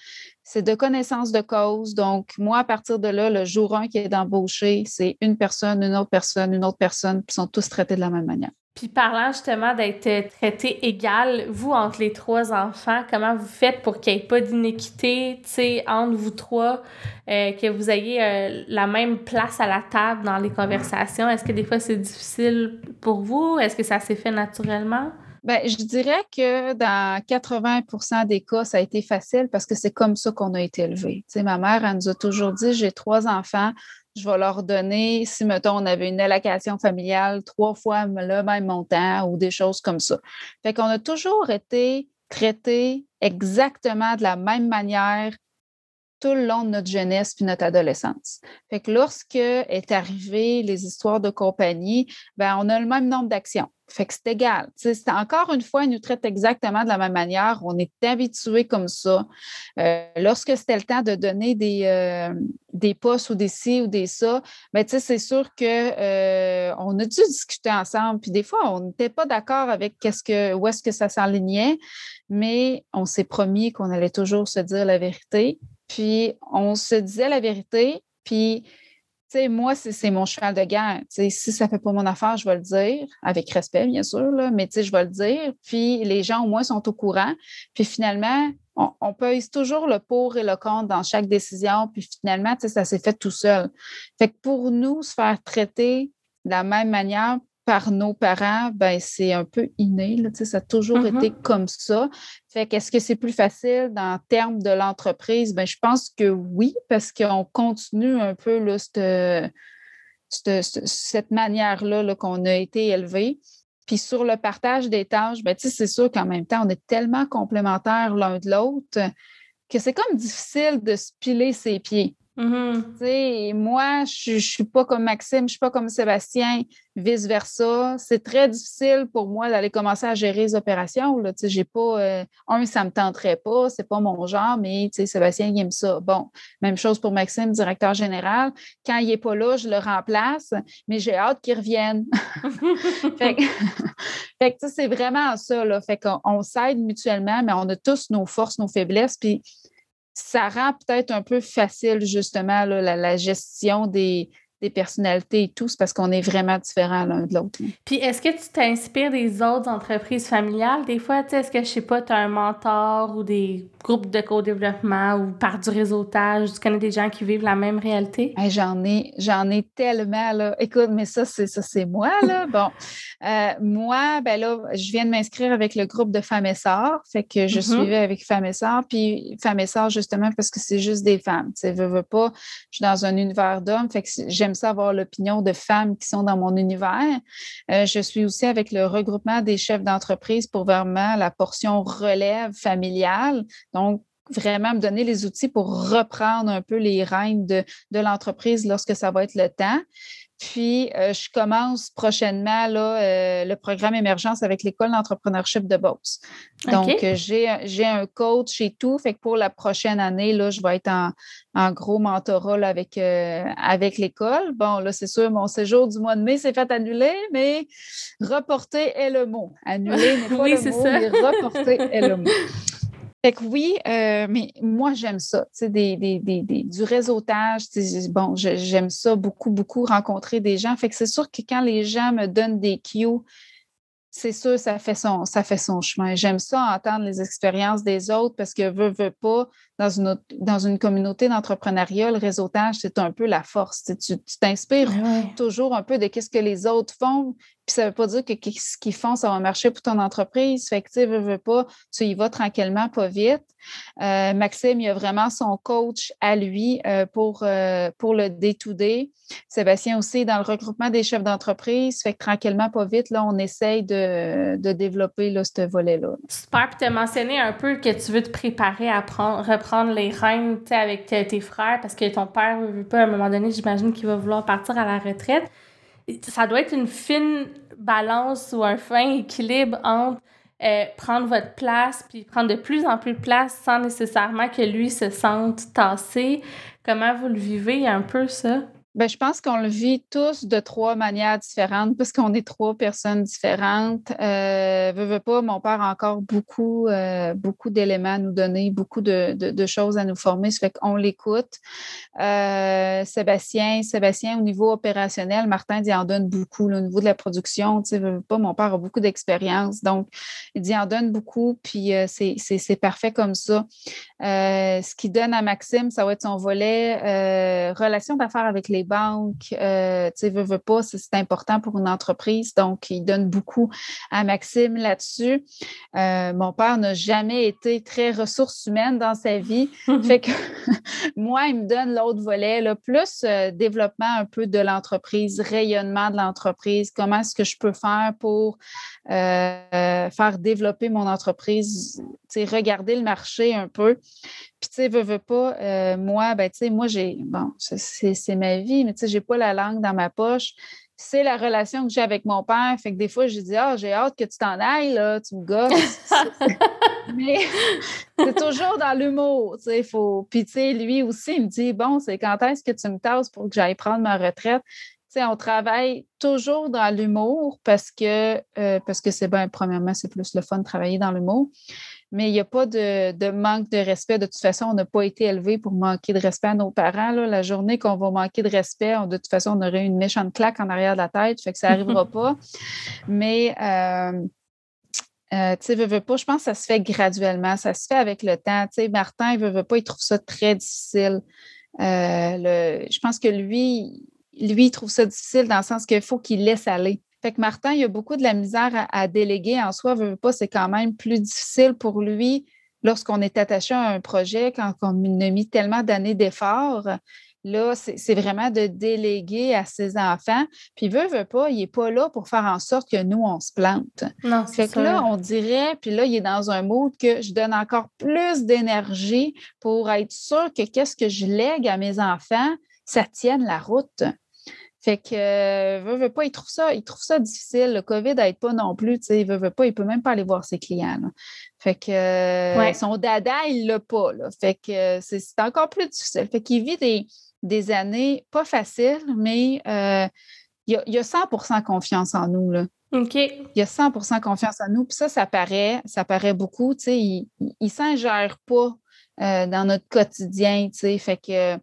c'est de connaissance de cause. Donc, moi, à partir de là, le jour 1 qui est embauché, c'est une personne, une autre personne, une autre personne, puis ils sont tous traités de la même manière. Puis parlant justement d'être traité égal, vous, entre les trois enfants, comment vous faites pour qu'il n'y ait pas d'inéquité, tu sais, entre vous trois, euh, que vous ayez euh, la même place à la table dans les conversations? Est-ce que des fois c'est difficile pour vous? Est-ce que ça s'est fait naturellement? Bien, je dirais que dans 80% des cas, ça a été facile parce que c'est comme ça qu'on a été élevé. Tu sais, ma mère, elle nous a toujours dit, j'ai trois enfants, je vais leur donner, si, mettons, on avait une allocation familiale, trois fois le même montant ou des choses comme ça. Fait qu'on a toujours été traités exactement de la même manière tout le long de notre jeunesse puis notre adolescence. Fait que lorsque est arrivé les histoires de compagnie, ben on a le même nombre d'actions. Fait que c'est égal. C'est encore une fois, ils nous traitent exactement de la même manière. On est habitué comme ça. Euh, lorsque c'était le temps de donner des, euh, des postes ou des ci ou des ça, ben, c'est sûr qu'on euh, a dû discuter ensemble. Puis des fois, on n'était pas d'accord avec qu'est-ce que, où est-ce que ça s'enlignait, mais on s'est promis qu'on allait toujours se dire la vérité. Puis on se disait la vérité, puis moi, c'est mon cheval de guerre. si ça ne fait pas mon affaire, je vais le dire, avec respect, bien sûr, mais je vais le dire. Puis les gens, au moins, sont au courant. Puis finalement, on, on pèse toujours le pour et le contre dans chaque décision. Puis finalement, ça s'est fait tout seul. Fait que pour nous, se faire traiter de la même manière, par nos parents, ben, c'est un peu inné. Là, ça a toujours mm-hmm. été comme ça. Fait qu'est-ce que c'est plus facile dans le terme de l'entreprise? Ben, je pense que oui, parce qu'on continue un peu là, cette, manière-là qu'on a été élevé. Puis sur le partage des tâches, ben, c'est sûr qu'en même temps, on est tellement complémentaires l'un de l'autre que c'est comme difficile de se piler ses pieds. Mm-hmm. Moi, je ne suis pas comme Maxime, je ne suis pas comme Sébastien, vice-versa. C'est très difficile pour moi d'aller commencer à gérer les opérations. Là. J'ai pas, euh, un, ça ne me tenterait pas, c'est pas mon genre, mais Sébastien, il aime ça. Bon, même chose pour Maxime, directeur général. Quand il n'est pas là, je le remplace, mais j'ai hâte qu'il revienne. fait que, c'est vraiment ça. Là. Fait qu'on s'aide mutuellement, mais on a tous nos forces, nos faiblesses. Puis ça rend peut-être un peu facile, justement, la, gestion des, des personnalités et tout, c'est parce qu'on est vraiment différents l'un de l'autre. Puis est-ce que tu t'inspires des autres entreprises familiales? Des fois, est-ce que, je sais pas, tu as un mentor ou des groupes de co-développement ou par du réseautage, tu connais des gens qui vivent la même réalité? j'en ai, j'en ai tellement, là. Écoute, mais ça, c'est ça, c'est moi, là. bon. Euh, moi, ben là, je viens de m'inscrire avec le groupe de Femmes et Sœurs, fait que je mm-hmm. suivais avec Femmes et Sœurs, puis Femmes et Sœurs, justement, parce que c'est juste des femmes. Tu sais, veux, veux pas, je suis dans un univers d'hommes, fait que j'aime savoir l'opinion de femmes qui sont dans mon univers. Euh, je suis aussi avec le regroupement des chefs d'entreprise pour vraiment la portion relève familiale. Donc, vraiment me donner les outils pour reprendre un peu les règnes de, de l'entreprise lorsque ça va être le temps. Puis, euh, je commence prochainement là, euh, le programme émergence avec l'école d'entrepreneurship de Beauce. Donc, euh, j'ai un coach et tout. Fait que pour la prochaine année, là, je vais être en, gros mentorat avec, avec l'école. Bon, là, c'est sûr, mon séjour du mois de mai s'est fait annuler, mais reporter est le mot. Annuler n'est pas le mot, mais reporter est le mot. Fait que oui, euh, mais moi, j'aime ça, tu sais, des, des, des, du réseautage. Bon, j'aime ça beaucoup, beaucoup, rencontrer des gens. Fait que c'est sûr que quand les gens me donnent des cues, c'est sûr, ça fait son, ça fait son chemin. J'aime ça entendre les expériences des autres parce que veux, veux pas, dans une, dans une communauté d'entrepreneuriat, le réseautage, c'est un peu la force. Tu t'inspires toujours un peu de ce que les autres font, Puis ça ne veut pas dire que ce qu'ils font, ça va marcher pour ton entreprise. Fait que, tu veux, veux pas, tu y vas tranquillement, pas vite. Euh, Maxime, il a vraiment son coach à lui euh, pour, euh, pour le day-to-day. Sébastien aussi dans le regroupement des chefs d'entreprise. Fait que tranquillement, pas vite, là, on essaye de, développer là, ce volet-là. Super. Puis tu as mentionné un peu que tu veux te préparer à prendre, reprendre les rênes avec tes frères parce que ton père veut pas, à un moment donné, j'imagine qu'il va vouloir partir à la retraite ça doit être une fine balance ou un fin équilibre entre euh, prendre votre place puis prendre de plus en plus de place sans nécessairement que lui se sente tassé. Comment vous le vivez un peu ça? Bien, je pense qu'on le vit tous de trois manières différentes, puisqu'on est trois personnes différentes. Euh, veux, pas, mon père a encore beaucoup, euh, beaucoup d'éléments à nous donner, beaucoup de, choses à nous former, ça fait qu'on l'écoute. Euh, Sébastien, Sébastien, au niveau opérationnel, Martin il en donne beaucoup. au niveau de la production, tu sais, veux, pas, mon père a beaucoup d'expérience, donc il en donne beaucoup, puis euh, c'est parfait comme ça. ce qu'il donne à Maxime, ça va être son volet relation d'affaires avec les banques, euh, tu sais, veut, pas, c'est important pour une entreprise. Donc, il donne beaucoup à Maxime là-dessus. Euh, mon père n'a jamais été très ressources humaines dans sa vie. fait que moi, il me donne l'autre volet, là, plus euh, développement un peu de l'entreprise, rayonnement de l'entreprise, comment est-ce que je peux faire pour faire développer mon entreprise, tu sais, regarder le marché un peu. Puis, tu sais, veux, veux pas, euh, moi, ben, tu sais, moi, j'ai, bon, c'est ma vie, mais tu sais, j'ai pas la langue dans ma poche. C'est la relation que j'ai avec mon père. Fait que des fois, je dis, ah, j'ai hâte que tu t'en ailles, là, tu me gosses. mais c'est toujours dans l'humour, tu sais, faut... Puis, tu sais, lui aussi, il me dit, bon, c'est quand est-ce que tu me tasses pour que j'aille prendre ma retraite? Tu sais, on travaille toujours dans l'humour parce que, euh, parce que c'est bien, premièrement, c'est plus le fun de travailler dans l'humour mais il n'y a pas de, manque de respect. De toute façon, on n'a pas été élevé pour manquer de respect à nos parents. La journée qu'on va manquer de respect, de toute façon, on aurait une méchante claque en arrière de la tête, fait que ça n'arrivera pas. Mais euh, euh, tu sais, veut, pas, je pense que ça se fait graduellement, ça se fait avec le temps. Tu sais, Martin, il veut, veut pas, il trouve ça très difficile. Euh, je pense que lui, lui, il trouve ça difficile dans le sens qu'il faut qu'il laisse aller. Fait que Martin, il y a beaucoup de la misère à, déléguer en soi. Veut, pas, c'est quand même plus difficile pour lui lorsqu'on est attaché à un projet, quand on a mis tellement d'années d'efforts. Là, c'est vraiment de déléguer à ses enfants. Puis, veut, veut pas, il n'est pas là pour faire en sorte que nous, on se plante. Non, fait que là, on dirait, puis là, il est dans un mode que je donne encore plus d'énergie pour être sûr que qu'est-ce que je lègue à mes enfants, ça tienne la route. Fait que, euh, veut, veut pas, il trouve ça, il trouve ça difficile. Le COVID n'aide pas non plus, tu sais, il veut, veut pas, il peut même pas aller voir ses clients. Fait que euh, son dada, il l'a pas, là. Fait que euh, c'est encore plus difficile. Fait qu'il vit des, des, années pas faciles, mais il, a, a 100 confiance en nous, là. OK. Il a 100% confiance en nous. Puis ça, ça paraît, ça paraît beaucoup, tu sais, il, il, s'ingère pas dans notre quotidien, tu sais. Fait que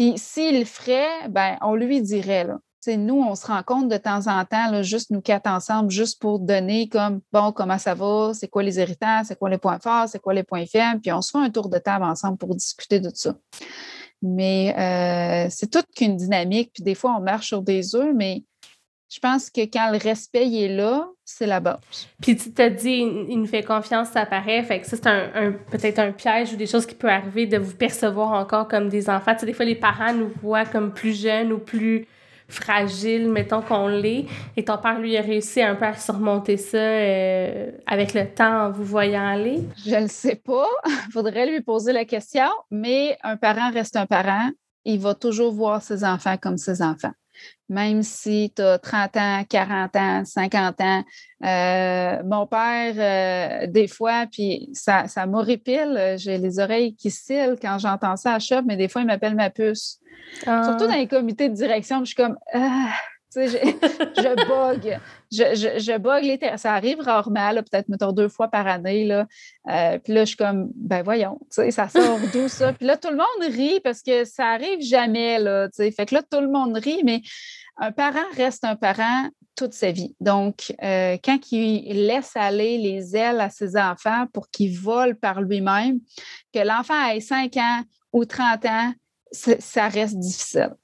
puis s'il le ferait, ben, on lui dirait. Là. nous, on se rencontre de temps en temps, là, juste nous quatre ensemble, juste pour donner comme bon, comment ça va, c'est quoi les héritages, c'est quoi les points forts, c'est quoi les points faibles, puis on se fait un tour de table ensemble pour discuter de tout ça. Mais euh, c'est toute qu'une dynamique, puis des fois, on marche sur des œufs, mais je pense que quand le respect est là, c'est la base. Puis tu t'as dit, il nous fait confiance, ça paraît. Fait que ça, c'est un, peut-être un piège ou des choses qui peuvent arriver de vous percevoir encore comme des enfants. Tu sais, des fois, les parents nous voient comme plus jeunes ou plus fragiles, mettons qu'on l'est. Et ton père, lui, a réussi un peu à surmonter ça euh, avec le temps en vous voyant aller? Je ne sais pas. faudrait lui poser la question. Mais un parent reste un parent. Il va toujours voir ses enfants comme ses enfants même si tu as 30 ans, 40 ans, 50 ans. Euh, mon père, euh, des fois, puis ça, ça m'horripile, j'ai les oreilles qui cillent quand j'entends ça à shop, mais des fois, il m'appelle ma puce. Surtout ah. dans les comités de direction, je suis comme ah, je, bug. Je, bug les Ça arrive rarement, peut-être, deux fois par année. Là. Euh, puis là, je suis comme, ben voyons, ça sort d'où ça? Puis là, tout le monde rit parce que ça arrive jamais. Là, fait que là, tout le monde rit, mais un parent reste un parent toute sa vie. Donc, euh, quand il laisse aller les ailes à ses enfants pour qu'ils volent par lui-même, que l'enfant ait 5 ans ou 30 ans, ça reste difficile.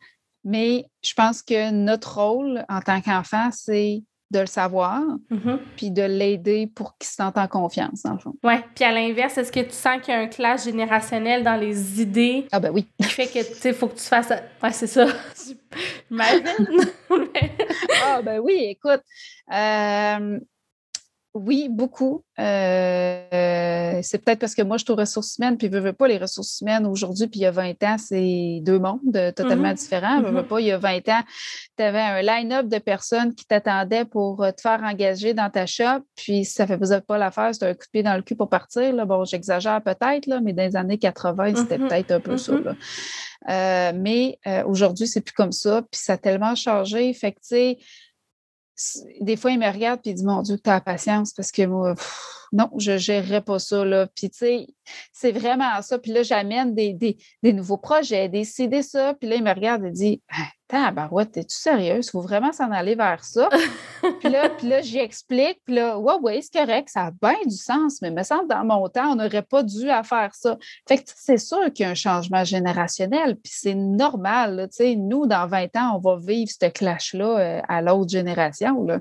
Mais je pense que notre rôle en tant qu'enfant, c'est de le savoir, Mhm. puis de l'aider pour qu'il se sente en confiance, dans le fond. Ouais. Puis à l'inverse, est-ce que tu sens qu'il y a un clash générationnel dans les idées Ah ben oui. qui fait que, tu sais, faut que tu fasses... Ouais, c'est ça. J'imagine. Ah ben oui, écoute. euh, oui, beaucoup. Euh, c'est peut-être parce que moi, je suis aux ressources humaines, puis je veux pas les ressources humaines aujourd'hui, puis il y a 20 ans, c'est deux mondes euh, totalement Mhm. différents. Veux, veux Mhm. pas, il y a 20 ans, tu avais un line-up de personnes qui t'attendaient pour euh, te faire engager dans ta shop, puis ça faisait pas l'affaire, c'était un coup de pied dans le cul pour partir. Là. Bon, j'exagère peut-être, mais dans les années 80, c'était Mhm. peut-être un peu ça. Là. Euh, mais euh, aujourd'hui, c'est plus comme ça, puis ça a tellement changé. Fait que, tu sais, des fois, il me regarde puis il dit Mon Dieu, tu as patience parce que moi, non, je ne gérerais pas ça. Là. Puis, tu sais, c'est vraiment ça. Puis là, j'amène des, des, des nouveaux projets, des ci, des ça. Puis là, il me regarde et dit Tabarouette, es-tu sérieuse? Il faut vraiment s'en aller vers ça. puis là, puis là j'y explique. Puis là, ouais, ouais, c'est correct, ça a bien du sens. Mais me semble dans mon temps, on n'aurait pas dû à faire ça. Fait que tu c'est sûr qu'il y a un changement générationnel, puis c'est normal. là, tu nous, dans 20 ans, on va vivre ce clash-là euh, à l'autre génération. là.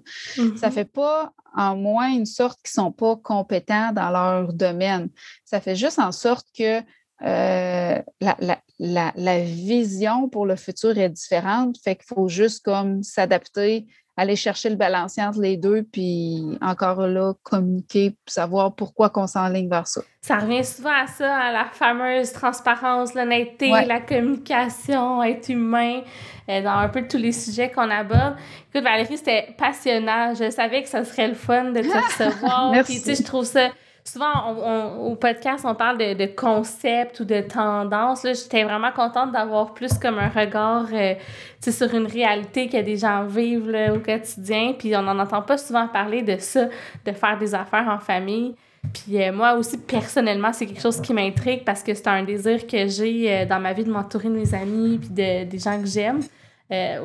Ça Mhm. fait pas en moins une sorte qu'ils ne sont pas compétents dans leur domaine. Ça fait juste en sorte que euh, la, la- la- la vision pour le futur est différente. Fait qu'il faut juste comme s'adapter, aller chercher le balancier entre les deux, puis encore là, communiquer, puis savoir pourquoi qu'on s'enligne vers ça. Ça revient souvent à ça, à la fameuse transparence, l'honnêteté, Ouais. la communication, être humain, euh, dans un peu tous les sujets qu'on aborde. Écoute, Valérie, c'était passionnant. Je savais que ça serait le fun de te recevoir. Merci. Puis, tu sais, je trouve ça... Souvent, on- on- au podcast, on parle de, de concepts ou de tendances. J'étais vraiment contente d'avoir plus comme un regard euh, sur une réalité que des gens vivent au quotidien. Puis on n'en entend pas souvent parler de ça, de faire des affaires en famille. Puis euh, moi aussi, personnellement, c'est quelque chose qui m'intrigue parce que c'est un désir que j'ai euh, dans ma vie de m'entourer de mes amis puis de, des gens que j'aime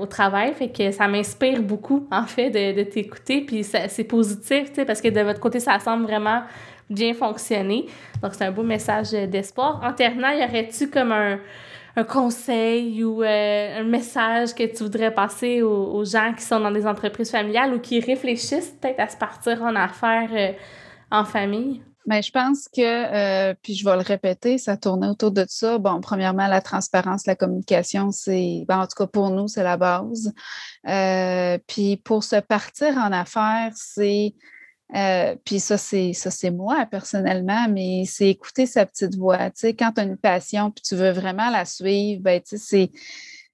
au travail. Fait que ça m'inspire beaucoup, en fait, de, de t'écouter. Puis c'est positif, parce que de votre côté, ça semble vraiment bien fonctionner. Donc, c'est un beau message d'espoir. En terminant, y aurait-tu comme un, un conseil ou euh, un message que tu voudrais passer aux, gens qui sont dans des entreprises familiales ou qui réfléchissent peut-être à se partir en affaires euh, en famille? Bien, je pense que, euh, puis je vais le répéter, ça tournait autour de ça. Bon, premièrement, la transparence, la communication, c'est, ben, en tout cas pour nous, c'est la base. Puis pour se partir en affaires, c'est, euh, puis ça, c'est ça, c'est moi personnellement, mais c'est écouter sa petite voix. Tu sais, quand tu as une passion puis tu veux vraiment la suivre, ben, tu sais, c'est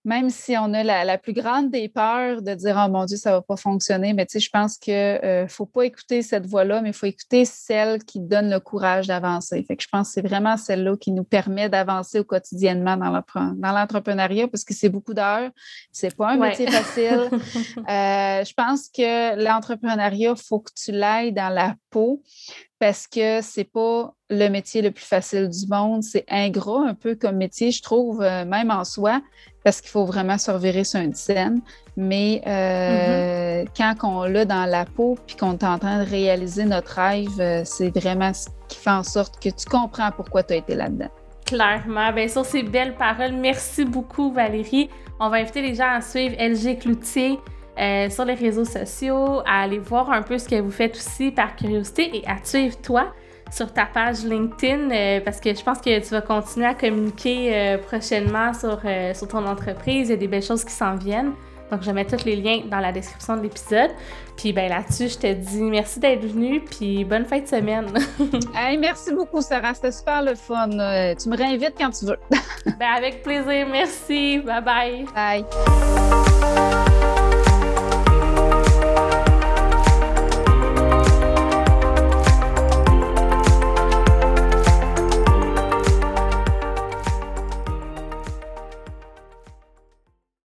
même si on a la, la plus grande des peurs de dire Oh mon Dieu, ça ne va pas fonctionner, mais tu sais, je pense qu'il ne faut pas écouter cette voix-là, mais il faut écouter celle qui donne le courage d'avancer. Fait que je pense que c'est vraiment celle-là qui nous permet d'avancer au quotidiennement dans l'entrepreneuriat parce que c'est beaucoup d'heures. C'est pas un Ouais. métier facile. Euh, je pense que l'entrepreneuriat, il faut que tu l'ailles dans la peau parce que c'est pas le métier le plus facile du monde. C'est ingrat un peu comme métier, je trouve, euh, même en soi, parce qu'il faut vraiment se revirer sur une scène. Mais euh, quand on l'a dans la peau puis qu'on est en train de réaliser notre rêve, euh, c'est vraiment ce qui fait en sorte que tu comprends pourquoi tu as été là-dedans. Clairement. Bien sur ces belles paroles, merci beaucoup Valérie. On va inviter les gens à suivre LG Cloutier euh, sur les réseaux sociaux, à aller voir un peu ce que vous faites aussi par curiosité et à suivre toi sur ta page LinkedIn euh, parce que je pense que tu vas continuer à communiquer euh, prochainement sur, euh, sur ton entreprise. Il y a des belles choses qui s'en viennent. Donc, je mettre tous les liens dans la description de l'épisode. Puis, ben là-dessus, je te dis merci d'être venu, puis bonne fin de semaine. Hey, merci beaucoup, Sarah. C'était super le fun. Tu me réinvites quand tu veux. ben, avec plaisir. Merci. Bye bye. Bye.